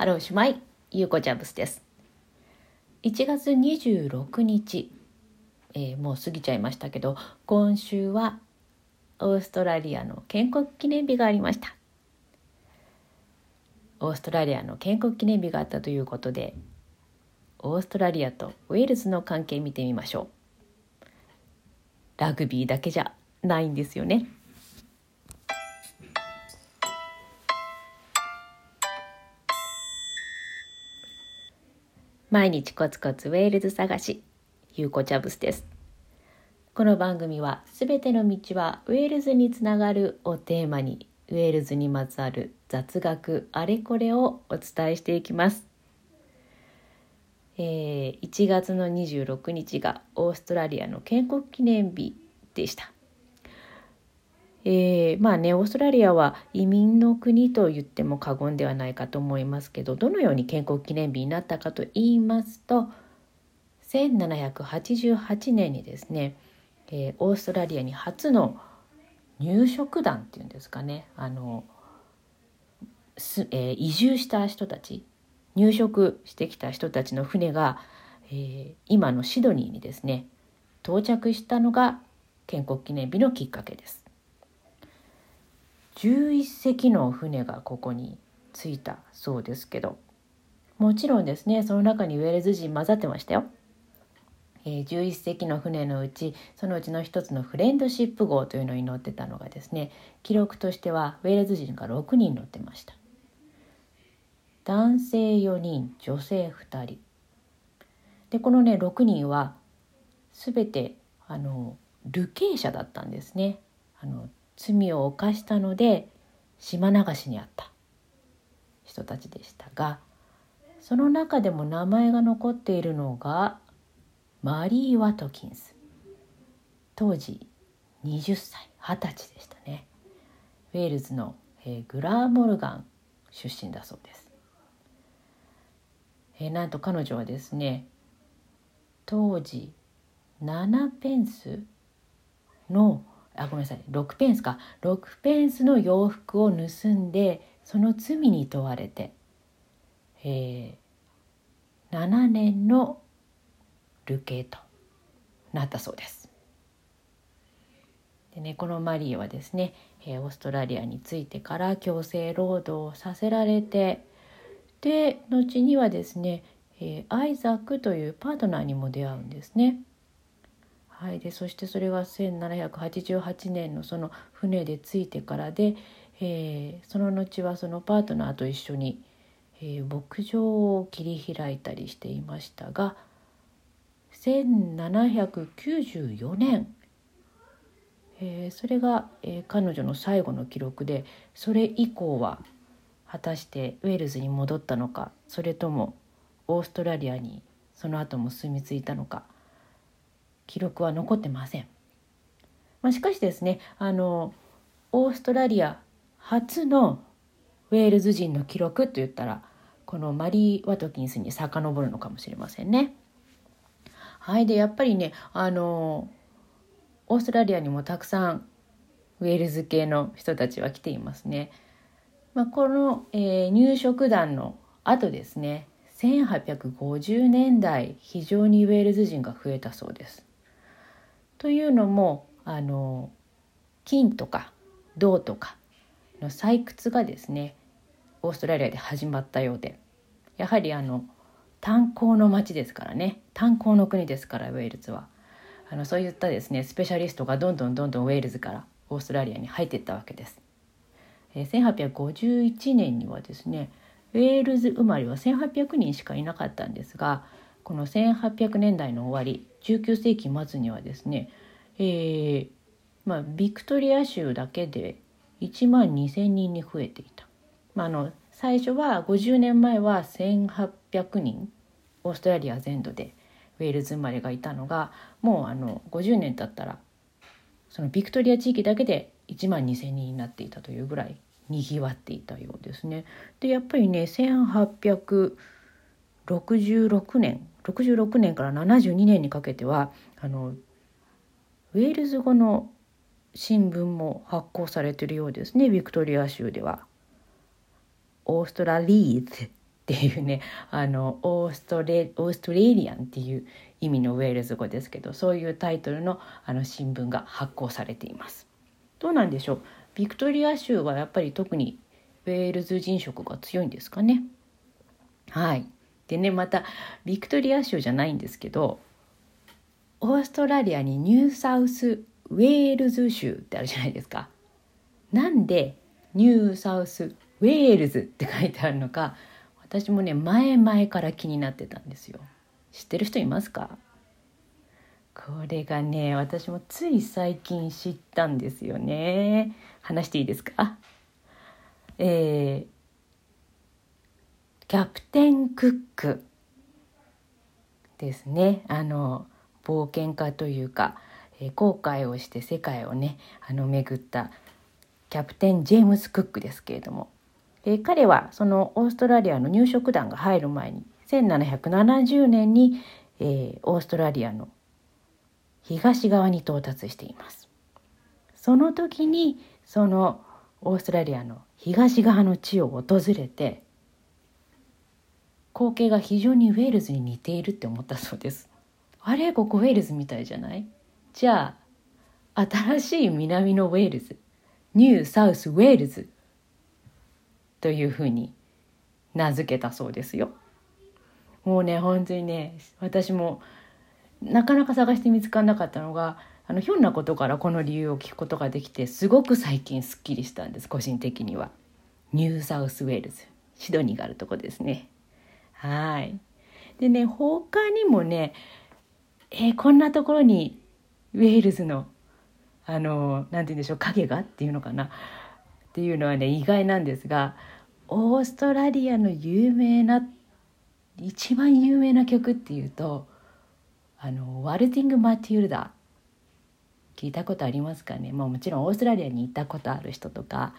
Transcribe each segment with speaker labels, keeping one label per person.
Speaker 1: Hello, shwmae、ゆうこジャブスです。1月26日、えー、もう過ぎちゃいましたけど、今週はオーストラリアの建国記念日がありました。オーストラリアの建国記念日があったということで、オーストラリアとウェールズの関係見てみましょう。ラグビーだけじゃないんですよね。毎日コツコツウェールズ探し、ゆうこチャブスです。この番組はすべての道はウェールズにつながるをテーマにウェールズにまつわる雑学あれこれをお伝えしていきます。えー、1月の26日がオーストラリアの建国記念日でした。えー、まあねオーストラリアは移民の国と言っても過言ではないかと思いますけどどのように建国記念日になったかと言いますと1788年にですね、えー、オーストラリアに初の入植団っていうんですかねあのす、えー、移住した人たち入植してきた人たちの船が、えー、今のシドニーにですね到着したのが建国記念日のきっかけです。11隻の船がここに着いたそうですけど。もちろんですねその中にウェールズ人混ざってましたよ。えー、11隻の船のうちそのうちの一つのフレンドシップ号というのに乗ってたのがですね記録としてはウェールズ人が6人乗ってました。男性4人女性2人。でこのね6人は全てあの流刑者だったんですね。あの罪を犯したので島流しにあった。人たちでしたがその中でも名前が残っているのがマリー・ワトキンス。当時20歳20歳でしたね。ウェールズの、え、グラーモルガン出身だそうです、え、なんと彼女はですね当時7ペンスのあごめんなさい6ペンスか6ペンスの洋服を盗んでその罪に問われて、えー、7年の流刑となったそうです。でね、このマリーはですね、えー、オーストラリアに着いてから強制労働をさせられてで後にはですね、えー、アイザックというパートナーにも出会うんですね。はい、でそしてそれが1788年のその船で着いてからで、えー、その後はそのパートナーと一緒に、えー、牧場を切り開いたりしていましたが1794年、えー、それが、えー、彼女の最後の記録でそれ以降は果たしてウェールズに戻ったのかそれともオーストラリアにその後も住み着いたのか記録は残ってません。まあ、しかしですねあのオーストラリア初のウェールズ人の記録といったらこのマリー・ワトキンスに遡るのかもしれませんね。はいでやっぱりねあのオーストラリアにもたくさんウェールズ系の人たちは来ていますね。まあ、この、えー、入植団の後ですね1850年代非常にウェールズ人が増えたそうです。というのもあの金とか銅とかの採掘がですねオーストラリアで始まったようでやはりあの炭鉱の町ですからね炭鉱の国ですからウェールズはあのそういったですねスペシャリストがどんどんどんどんウェールズからオーストラリアに入っていったわけです。え1851年にはですねウェールズ生まれは1800人しかいなかったんですがこの1800年代の終わり19世紀末にはですね、えーまあ、ビクトリア州だけで1万2,000人に増えていた。まあ、あの最初は50年前は1,800人オーストラリア全土でウェールズ生まれがいたのがもうあの50年経ったらそのビクトリア地域だけで1万2,000人になっていたというぐらいにぎわっていたようですね。でやっぱりね1800 66年66年から72年にかけてはあのウェールズ語の新聞も発行されてるようですねビクトリア州では。オーストラリーズっていうねあのオーストレオーストレリアンっていう意味のウェールズ語ですけどそういうタイトルのあの新聞が発行されています。どうなんでしょう？ビクトリア州はやっぱり特にウェールズ人色が強いんですかね？はいでねまたビクトリア州じゃないんですけどオーストラリアにニューサウスウェールズ州ってあるじゃないですか。なんでニューサウスウェールズって書いてあるのか私もね前々から気になってたんですよ。知ってる人いますか？これがね私もつい最近知ったんですよね。話していいですか？えー、キャプテンクックですねあの冒険家というか、えー、航海をして世界をねあの巡ったキャプテン・ジェームス・クックですけれども、えー、彼はそのオーストラリアの入植団が入る前に1770年に、えー、オーストラリアの東側に到達しています。その時にそのオーストラリアの東側の地を訪れて光景が非常にウェールズに似ているって思ったそうです。あれここウェールズみたいじゃない？じゃあ新しい南のウェールズニューサウスウェールズというふうに名付けたそうですよ。もうね本当にね私もなかなか探して見つからなかったのがあのひょんなことからこの理由を聞くことができてすごく最近すっきりしたんです個人的には。ニューサウスウェールズシドニーがあるとこですね。はい。でね他にもねえー、こんなところにウェールズのあの何て言うんでしょう影がっていうのかな？っていうのはね意外なんですがオーストラリアの有名な一番有名な曲っていうとあのワルティング・マティルダ聞いたことありますかね、まあ、もちろんオーストラリアに行ったことある人とか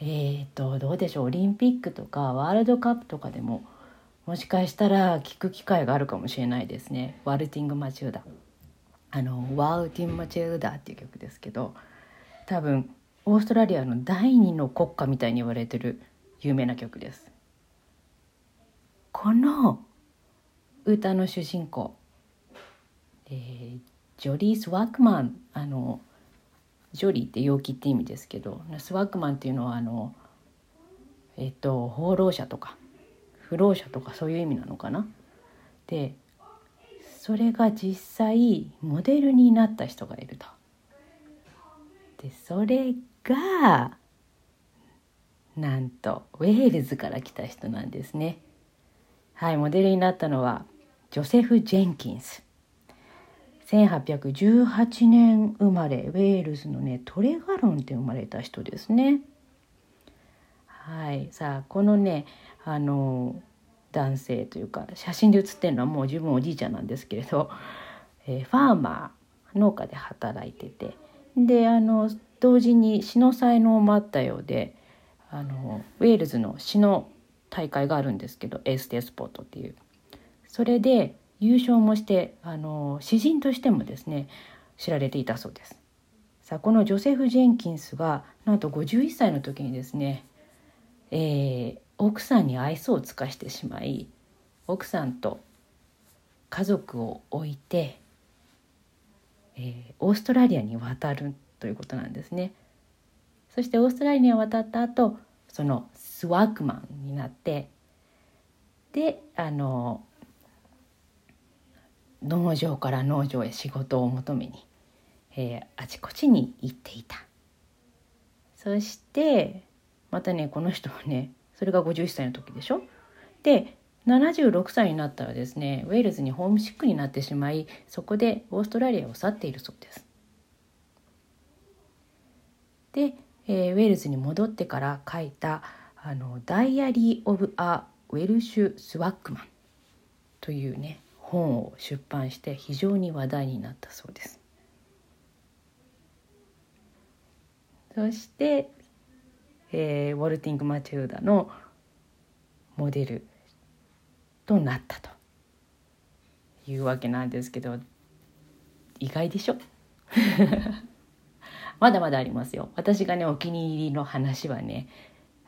Speaker 1: えーとどうでしょう？オリンピックとかワールドカップとかでももしかしたら聞く機会があるかもしれないですね「ワルティング・マチューダ」あの「ワルティング・マチューダ」っていう曲ですけど多分オーストラリアの第二の国家みたいに言われてる有名な曲です。この歌の主人公、えー、ジョリー・スワークマン。あのジョリーって陽気って意味ですけどスワークマンっていうのはあのえっと放浪者とか。不老者とかそういう意味なのかな？でそれが実際モデルになった人がいると。でそれがなんとウェールズから来た人なんですね。はいモデルになったのはジョセフ・ジェンキンス。1818年生まれウェールズのねトレガロンって生まれた人ですね。はいさあこのねあの男性というか写真で写ってるのはもう自分おじいちゃんなんですけれど、えー、ファーマー農家で働いててであの同時に詩の才能もあったようであのウェールズの詩の大会があるんですけどエーステスポートっていうそれで優勝もしてあの詩人としてもですね知られていたそうです。さあこのジョセフ・ジェンキンスがなんと51歳の時にですね、えー、奥さんに愛想を尽かしてしまい奥さんと家族を置いて、えー、オーストラリアに渡るということなんですね。そしてオーストラリアに渡った後そのスワークマンになってであの農場から農場へ仕事を求めに、えー、あちこちに行っていた。そしてまたねこの人はねそれが51歳の時でしょ？で76歳になったらですねウェールズにホームシックになってしまいそこでオーストラリアを去っているそうです。で、えー、ウェールズに戻ってから書いたあの「ダイアリー・オブ・ア・ウェルシュ・スワックマン」というね本を出版して非常に話題になったそうです。そしてえー、ウォルティング・マチューダのモデルとなったというわけなんですけど意外でしょ？まだまだありますよ私がねお気に入りの話はね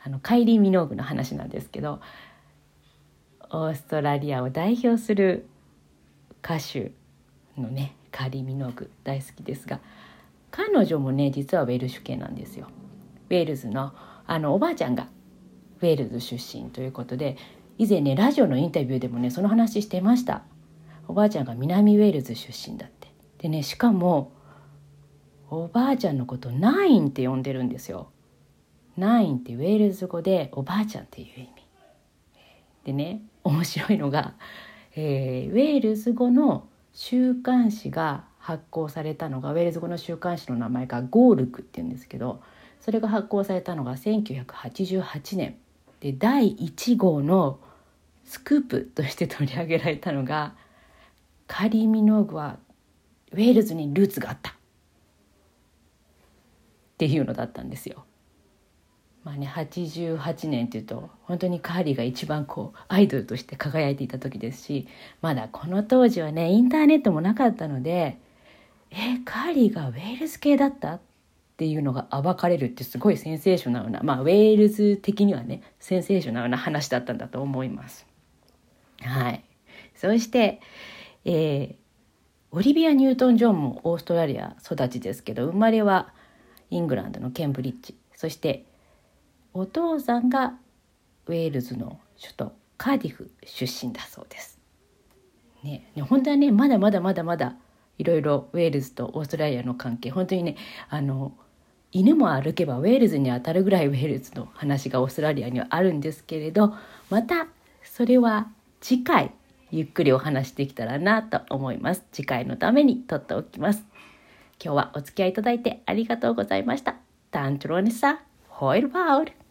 Speaker 1: あのカイリー・ミノーグの話なんですけどオーストラリアを代表する歌手のねカリー・ミノーグ大好きですが彼女もね実はウェルシュ系なんですよ。ウェールズのあのおばあちゃんがウェールズ出身ということで以前ねラジオのインタビューでもねその話してました。おばあちゃんが南ウェールズ出身だって。でねしかもおばあちゃんのことナインって呼んでるんですよ。ナインってウェールズ語でおばあちゃんっていう意味。でね面白いのが、えー、ウェールズ語の週刊誌が発行されたのがウェールズ語の週刊誌の名前がゴールクっていうんですけどそれが発行されたのが1988年で第1号のスクープとして取り上げられたのがカリ・ミノーグはウェールズにルーツがあったっていうのだったんですよ。まあね88年っていうと本当にカーリーが一番こうアイドルとして輝いていた時ですしまだこの当時はねインターネットもなかったのでえカーリーがウェールズ系だったっていうのが暴かれるってすごいセンセーショナルなまあウェールズ的にはねセンセーショナルな話だったんだと思います。はい、そして、えー、オリビア・ニュートン・ジョンもオーストラリア育ちですけど生まれはイングランドのケンブリッジそしてお父さんがウェールズの首都カーディフ出身だそうです。ね、本当はねまだまだまだまだいろいろウェールズとオーストラリアの関係本当にねあの犬も歩けばウェールズにあたるぐらいウェールズの話がオーストラリアにはあるんですけれどまたそれは次回ゆっくりお話できたらなと思います次回のために撮っておきます今日はお付き合いいただいてありがとうございました。タントロニサ、ホイルバール。